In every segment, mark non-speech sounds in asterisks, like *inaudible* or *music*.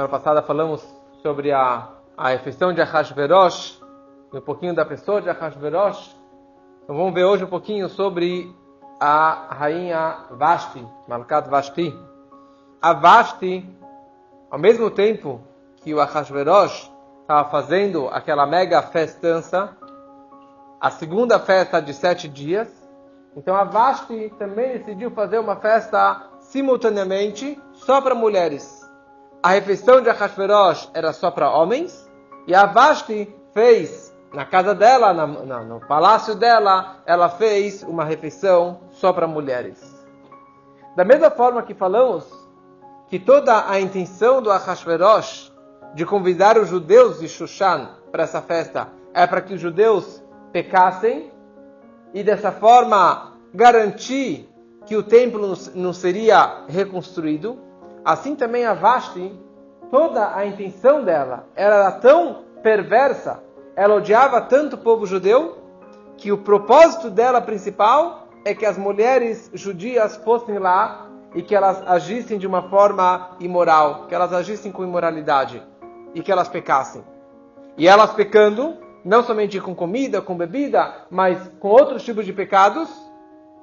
Semana passada falamos sobre a, a refeição de Ahasverosh, um pouquinho da pessoa de Ahasverosh. Então vamos ver hoje um pouquinho sobre a rainha Vashti, Malkat Vashti. A Vashti, ao mesmo tempo que o Ahasverosh estava fazendo aquela mega festança, a segunda festa de sete dias, então a Vashti também decidiu fazer uma festa simultaneamente só para mulheres. A refeição de Ahasverosh era só para homens, e a Vashti fez na casa dela, na, na, no palácio dela, ela fez uma refeição só para mulheres. Da mesma forma que falamos que toda a intenção do Ahasverosh de convidar os judeus de Shushan para essa festa é para que os judeus pecassem e dessa forma garantir que o templo não seria reconstruído, assim também a Vashti, toda a intenção dela era tão perversa, ela odiava tanto o povo judeu, que o propósito dela principal é que as mulheres judias fossem lá e que elas agissem de uma forma imoral, que elas agissem com imoralidade e que elas pecassem. E elas pecando, não somente com comida, com bebida, mas com outros tipos de pecados,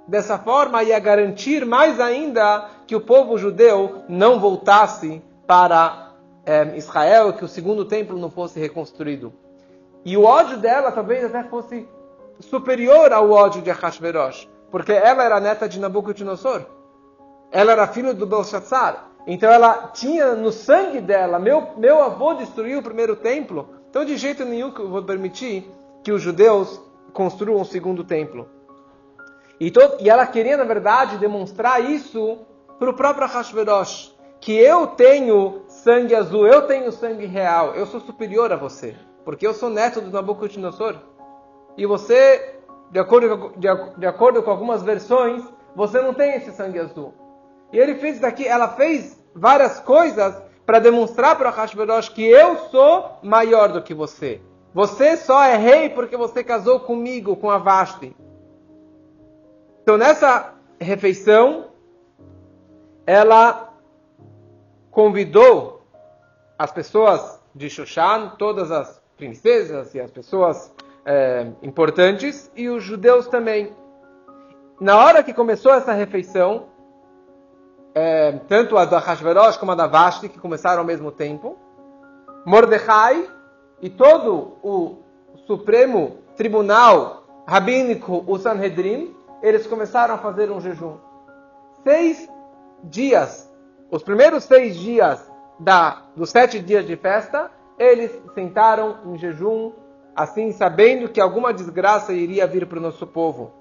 dessa forma ia garantir mais ainda que o povo judeu não voltasse para é, Israel, que o segundo templo não fosse reconstruído. E o ódio dela talvez até fosse superior ao ódio de Ahasverosh, porque ela era neta de Nabucodonosor. Ela era filha do Belshazzar. Então ela tinha no sangue dela, meu, meu avô destruiu o primeiro templo, então de jeito nenhum que eu vou permitir que os judeus construam o segundo templo. E, todo, e ela queria, na verdade, demonstrar isso para o próprio Hashverosh, que eu tenho sangue azul, eu tenho sangue real, eu sou superior a você, porque eu sou neto do Nabucodonosor. E você, de acordo, de, de acordo com algumas versões, você não tem esse sangue azul. E ele fez daqui, ela fez várias coisas para demonstrar para Hashverosh que eu sou maior do que você. Você só é rei porque você casou comigo, com a Vashti. Então nessa refeição, ela convidou as pessoas de Shushan, todas as princesas e as pessoas é, importantes, e os judeus também. Na hora que começou essa refeição, é, tanto a da Hashverosh como a da Vashti, que começaram ao mesmo tempo. Mordecai e todo o Supremo Tribunal Rabínico, o Sanhedrin, eles começaram a fazer um jejum. Seis dias, os primeiros seis dias da, dos sete dias de festa, eles sentaram em jejum, assim sabendo que alguma desgraça iria vir para o nosso povo.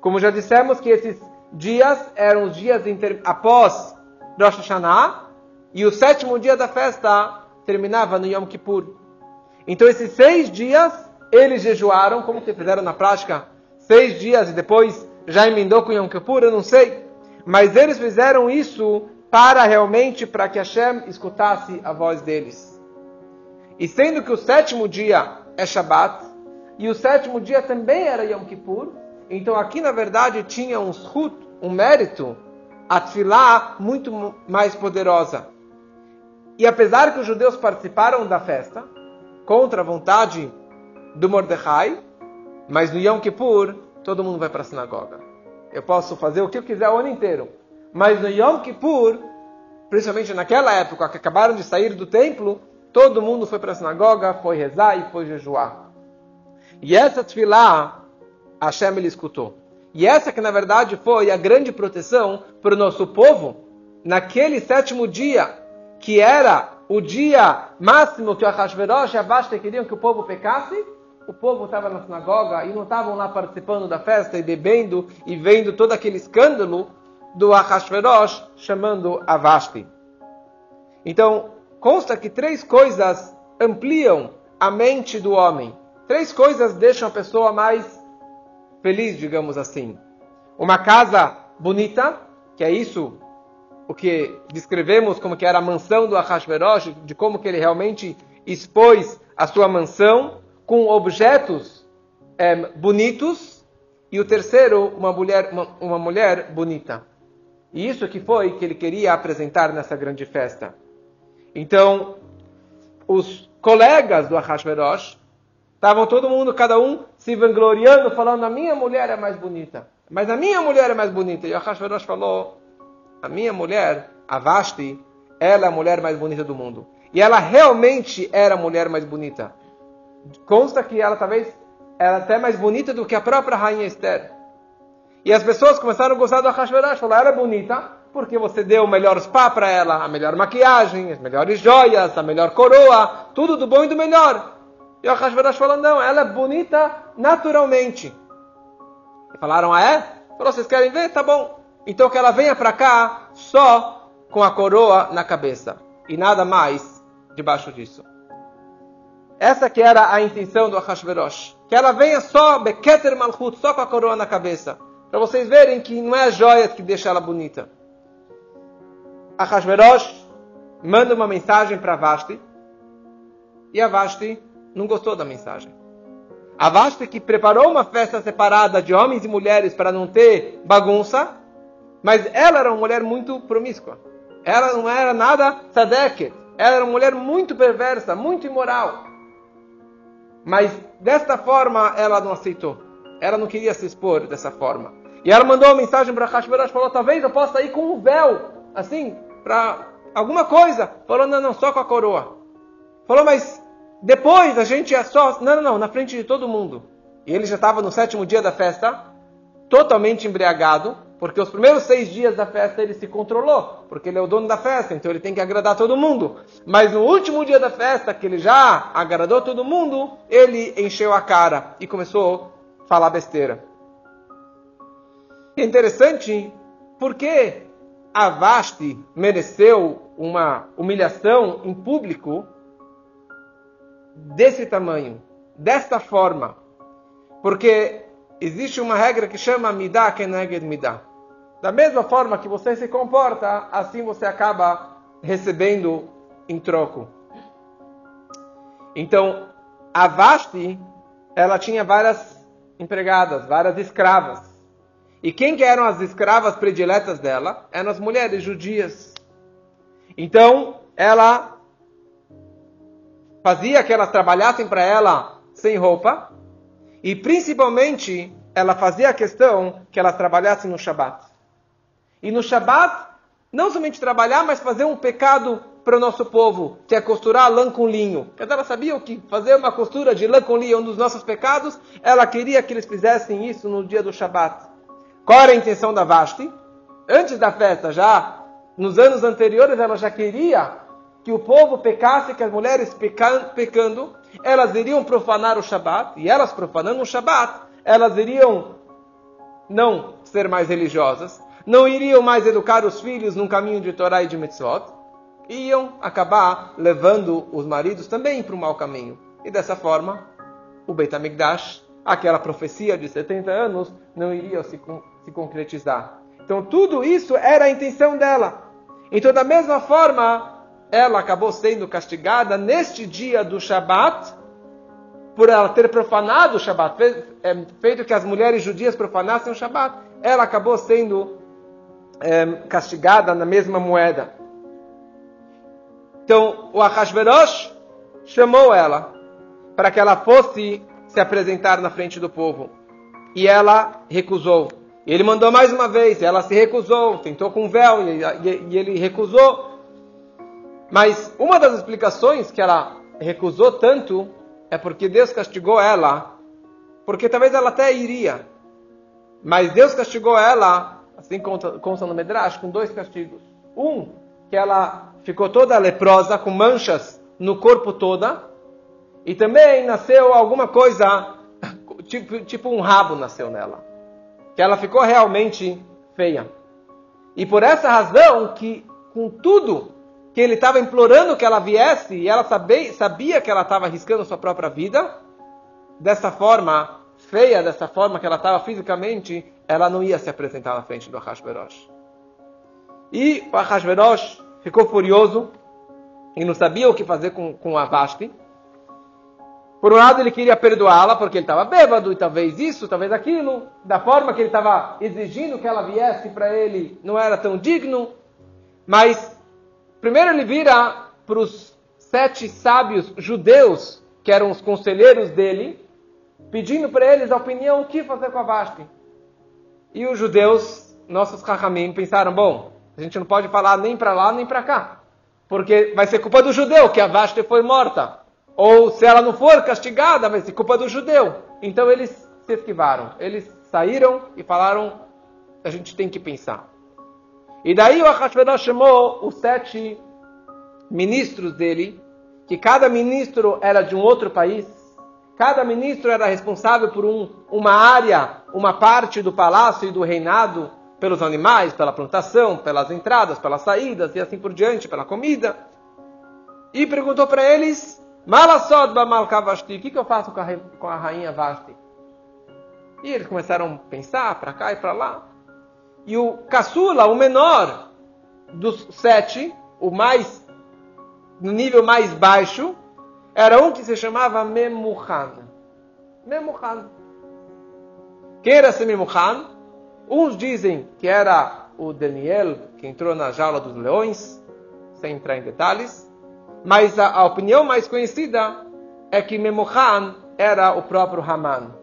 Como já dissemos que esses dias eram os dias inter... após Rosh Hashanah e o sétimo dia da festa terminava no Yom Kippur. Então esses seis dias eles jejuaram, como que fizeram na prática? Seis dias e depois já emendou com Yom Kippur, eu não sei. Mas eles fizeram isso para realmente para que Hashem escutasse a voz deles. E sendo que o sétimo dia é Shabat, e o sétimo dia também era Yom Kippur, então aqui, na verdade, tinha um shut, um mérito, a tefilá muito mais poderosa. E apesar que os judeus participaram da festa, contra a vontade do Mordecai, mas no Yom Kippur, todo mundo vai para a sinagoga. Eu posso fazer o que eu quiser o ano inteiro. Mas no Yom Kippur, principalmente naquela época que acabaram de sair do templo, todo mundo foi para a sinagoga, foi rezar e foi jejuar. E essa tefilá Hashem ele escutou. E essa que na verdade foi a grande proteção para o nosso povo naquele sétimo dia, que era o dia máximo que o Ahasverosh e a Vashti queriam que o povo pecasse, o povo estava na sinagoga e não estavam lá participando da festa e bebendo e vendo todo aquele escândalo do Ahasverosh chamando a Vashti. Então, consta que três coisas ampliam a mente do homem. Três coisas deixam a pessoa mais feliz, digamos assim. Uma casa bonita, que é isso o que descrevemos como que era a mansão do Ahasverosh, de como que ele realmente expôs a sua mansão com objetos é, bonitos. E o terceiro, uma mulher, uma, uma mulher bonita. E isso que foi que ele queria apresentar nessa grande festa. Então, os colegas do Ahashverosh estavam todo mundo, cada um, se vangloriando, falando: a minha mulher é mais bonita. Mas a minha mulher é mais bonita. E o Ahashverosh falou: a minha mulher, a Vashti, ela é a mulher mais bonita do mundo. E ela realmente era a mulher mais bonita. Consta que ela talvez era até mais bonita do que a própria rainha Esther. E as pessoas começaram a gostar do Ahashverosh, falaram, ela é bonita porque você deu o melhor spa para ela, a melhor maquiagem, as melhores joias, a melhor coroa, tudo do bom e do melhor. E o Ahashverosh falou, não, ela é bonita naturalmente. E falaram, ah é? Falou, vocês querem ver? Tá bom. Então que ela venha para cá só com a coroa na cabeça. E nada mais debaixo disso. Essa que era a intenção do Ahashverosh. Que ela venha só, Beketer Malchut, só com a coroa na cabeça. Para vocês verem que não é a joia que deixa ela bonita. Ahashverosh manda uma mensagem para Vashti. E a Vashti não gostou da mensagem. A Vashti que preparou uma festa separada de homens e mulheres para não ter bagunça. Mas ela era uma mulher muito promíscua. Ela não era nada sadeket. Ela era uma mulher muito perversa, muito imoral. Mas desta forma ela não aceitou. Ela não queria se expor dessa forma. E ela mandou uma mensagem para Hashverosh, falou, talvez eu possa ir com um véu, assim, para alguma coisa. Falou, não, não, só com a coroa. Falou, mas depois a gente é só... Não, não, não, na frente de todo mundo. E ele já estava no sétimo dia da festa, totalmente embriagado, porque os primeiros seis dias da festa ele se controlou, porque ele é o dono da festa, então ele tem que agradar todo mundo. Mas no último dia da festa, que ele já agradou todo mundo, ele encheu a cara e começou a falar besteira. É interessante porque a mereceu uma humilhação em público desse tamanho, desta forma, porque existe uma regra que chama Midah Keneged Midah. Da mesma forma que você se comporta, assim você acaba recebendo em troco. Então, a Vashti, ela tinha várias empregadas, várias escravas. E quem que eram as escravas prediletas dela? Eram as mulheres judias. Então, ela fazia que elas trabalhassem para ela sem roupa. E principalmente, ela fazia a questão que elas trabalhassem no Shabat. E no Shabat, não somente trabalhar, mas fazer um pecado para o nosso povo, que é costurar lã com linho. Ela sabia que fazer uma costura de lã com linho é um dos nossos pecados. Ela queria que eles fizessem isso no dia do Shabat. Qual era a intenção da Vashti? Antes da festa, já nos anos anteriores, ela já queria que o povo pecasse, que as mulheres pecando, elas iriam profanar o Shabat, e elas profanando o Shabat, elas iriam não ser mais religiosas, não iriam mais educar os filhos num caminho de Torá e de Mitzvot, iam acabar levando os maridos também para o mau caminho. E dessa forma, o Beit HaMikdash, aquela profecia de 70 anos, não iria se, se concretizar. Então tudo isso era a intenção dela. Então da mesma forma, ela acabou sendo castigada neste dia do Shabat, por ela ter profanado o Shabat, é, feito que as mulheres judias profanassem o Shabat, ela acabou sendo é, castigada na mesma moeda. Então, o Ahasverosh chamou ela para que ela fosse se apresentar na frente do povo. E ela recusou. Ele mandou mais uma vez, ela se recusou, tentou com véu e, e, e ele recusou. Mas uma das explicações que ela recusou tanto é porque Deus castigou ela, porque talvez ela até iria, mas Deus castigou ela assim consta no Medrash, com dois castigos. Um, que ela ficou toda leprosa, com manchas no corpo toda, e também nasceu alguma coisa, *coughs* tipo, tipo um rabo nasceu nela. Que ela ficou realmente feia. E por essa razão que, com tudo que ele estava implorando que ela viesse, e ela sabia, sabia que ela estava arriscando sua própria vida, dessa forma, feia, dessa forma que ela estava fisicamente, ela não ia se apresentar na frente do Ahasverosh. E o Ahasverosh ficou furioso e não sabia o que fazer com, com a Vashti. Por um lado, ele queria perdoá-la porque ele estava bêbado e talvez isso, talvez aquilo. Da forma que ele estava exigindo que ela viesse para ele, não era tão digno. Mas, primeiro ele vira para os sete sábios judeus, que eram os conselheiros dele, pedindo para eles a opinião o que fazer com a Vashti. E os judeus, nossos Rahamim, pensaram: bom, a gente não pode falar nem para lá nem para cá, porque vai ser culpa do judeu que a Vashti foi morta. Ou se ela não for castigada, vai ser culpa do judeu. Então eles se esquivaram. Eles saíram e falaram: a gente tem que pensar. E daí o Ahasverosh chamou os sete ministros dele, que cada ministro era de um outro país, cada ministro era responsável por um, uma área, uma parte do palácio e do reinado, pelos animais, pela plantação, pelas entradas, pelas saídas e assim por diante, pela comida. E perguntou para eles: Malasod Bamalka Vashti, o que, que eu faço com a, com a rainha Vashti? E eles começaram a pensar para cá e para lá. E o caçula, o menor dos sete, o mais no nível mais baixo, era um que se chamava Memuhan. Memuhan. Quem era Memuhan? Uns dizem que era o Daniel que entrou na jaula dos leões, sem entrar em detalhes. Mas a, a opinião mais conhecida é que Memuhan era o próprio Haman.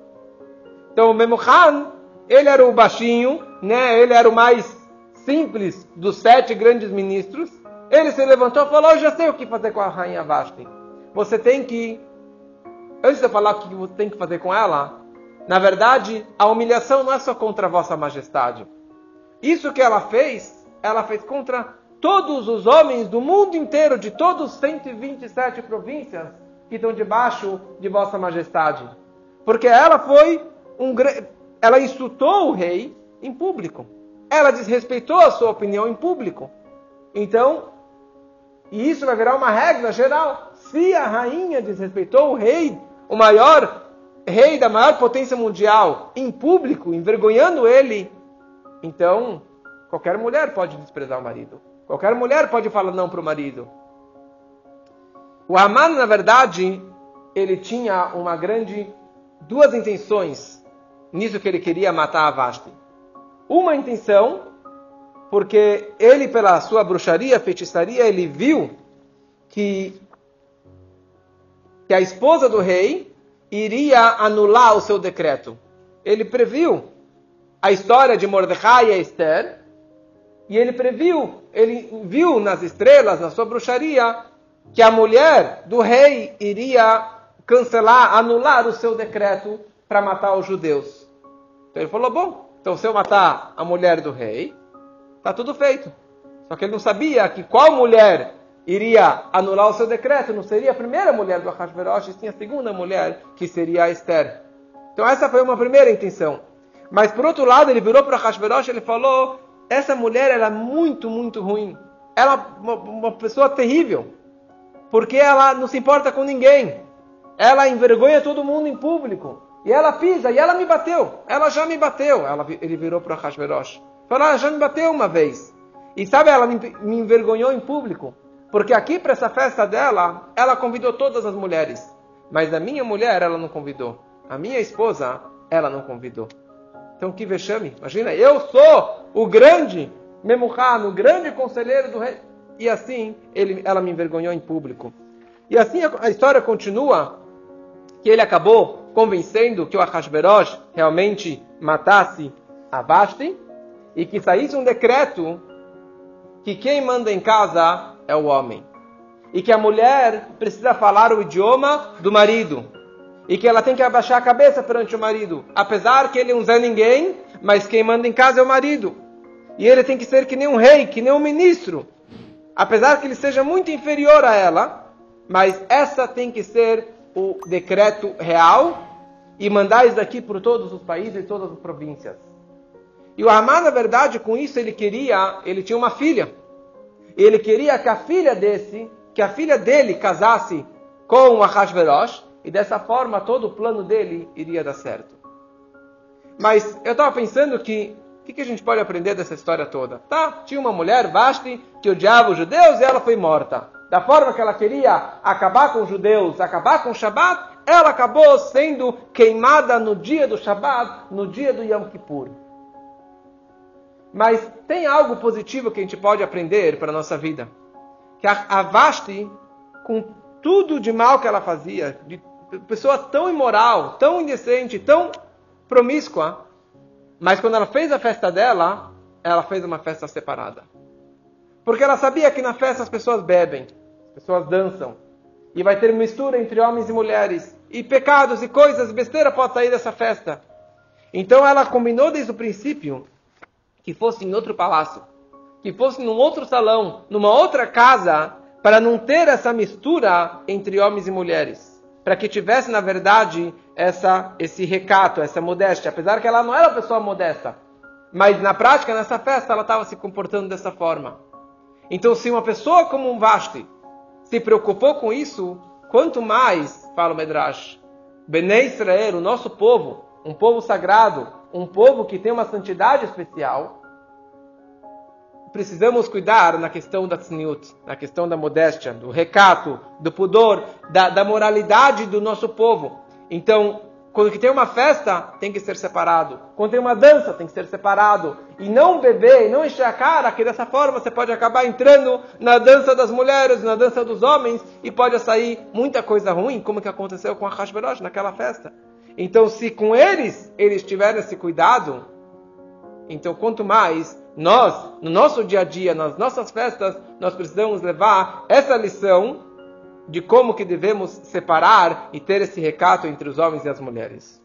Então, Memuhan, ele era o baixinho, né? ele era o mais simples dos sete grandes ministros. Ele se levantou e falou: Eu já sei o que fazer com a rainha Vashti. Você tem que, antes de eu falar o que você tem que fazer com ela, na verdade, a humilhação não é só contra vossa majestade. Isso que ela fez, ela fez contra todos os homens do mundo inteiro, de todos os 127 províncias que estão debaixo de vossa majestade. Porque ela foi um ela insultou o rei em público. Ela desrespeitou a sua opinião em público. Então, e isso vai virar uma regra geral. Se a rainha desrespeitou o rei, o maior rei da maior potência mundial, em público, envergonhando ele, então qualquer mulher pode desprezar o marido. Qualquer mulher pode falar não para o marido. O Haman, na verdade, ele tinha uma grande duas intenções nisso que ele queria matar a Vashti. Uma intenção, porque ele, pela sua bruxaria, feitiçaria, ele viu que, que a esposa do rei iria anular o seu decreto. Ele previu a história de Mordecai e Esther, e ele previu, ele viu nas estrelas, na sua bruxaria, que a mulher do rei iria cancelar, anular o seu decreto para matar os judeus. Então ele falou: bom, então se eu matar a mulher do rei, está tudo feito. Só que ele não sabia que qual mulher iria anular o seu decreto, não seria a primeira mulher do Ahasverosh, sim a segunda mulher, que seria a Esther. Então essa foi uma primeira intenção. Mas por outro lado, ele virou para Ahasverosh e ele falou: essa mulher era é muito, muito ruim. Ela é uma, uma pessoa terrível. Porque ela não se importa com ninguém. Ela envergonha todo mundo em público. E ela pisa, e ela me bateu. Ela já me bateu. Ela, ele virou para Hashverosh. Falou, ela já me bateu uma vez. E sabe, ela me, me envergonhou em público. Porque aqui para essa festa dela, ela convidou todas as mulheres. Mas a minha mulher, ela não convidou. A minha esposa, ela não convidou. Então que vexame. Imagina, eu sou o grande Memuhan, o grande conselheiro do rei. E assim, ele, ela me envergonhou em público. E assim a, a história continua, que ele acabou convencendo que o Ahasverosh realmente matasse a Vashti e que saísse um decreto que quem manda em casa é o homem. E que a mulher precisa falar o idioma do marido. E que ela tem que abaixar a cabeça perante o marido. Apesar que ele não é ninguém, mas quem manda em casa é o marido. E ele tem que ser que nem um rei, que nem um ministro. Apesar que ele seja muito inferior a ela, mas essa tem que ser o decreto real e mandar isso daqui por todos os países e todas as províncias. E o Haman, na verdade, com isso ele queria, ele tinha uma filha. Ele queria que a filha desse, que a filha dele casasse com Ahasverosh, e dessa forma todo o plano dele iria dar certo. Mas eu estava pensando que o que, que, a gente pode aprender dessa história toda? Tá, tinha uma mulher, Vashti, que odiava os judeus e ela foi morta. Da forma que ela queria acabar com os judeus, acabar com o Shabat, ela acabou sendo queimada no dia do Shabat, no dia do Yom Kippur. Mas tem algo positivo que a gente pode aprender para a nossa vida. Que a, Vashti, com tudo de mal que ela fazia, de pessoa tão imoral, tão indecente, tão promíscua, mas quando ela fez a festa dela, ela fez uma festa separada. Porque ela sabia que na festa as pessoas bebem, as pessoas dançam, e vai ter mistura entre homens e mulheres, e pecados e coisas, besteira pode sair dessa festa. Então ela combinou desde o princípio que fosse em outro palácio, que fosse num outro salão, numa outra casa, para não ter essa mistura entre homens e mulheres. Para que tivesse, na verdade, essa, esse recato, essa modéstia. Apesar que ela não era uma pessoa modesta. Mas na prática, nessa festa, ela estava se comportando dessa forma. Então, se uma pessoa como um Vasti se preocupou com isso, quanto mais, fala o Medrash, Bnei Israel, o nosso povo, um povo sagrado, um povo que tem uma santidade especial, precisamos cuidar na questão da tzniut, na questão da modéstia, do recato, do pudor, da, da moralidade do nosso povo. Então, quando que tem uma festa, tem que ser separado. Quando tem uma dança, tem que ser separado. E não beber, não encher a cara, que dessa forma você pode acabar entrando na dança das mulheres, na dança dos homens, e pode sair muita coisa ruim, como que aconteceu com a Hashverosh naquela festa. Então, se com eles, eles tiverem esse cuidado, então quanto mais nós, no nosso dia a dia, nas nossas festas, nós precisamos levar essa lição de como que devemos separar e ter esse recato entre os homens e as mulheres.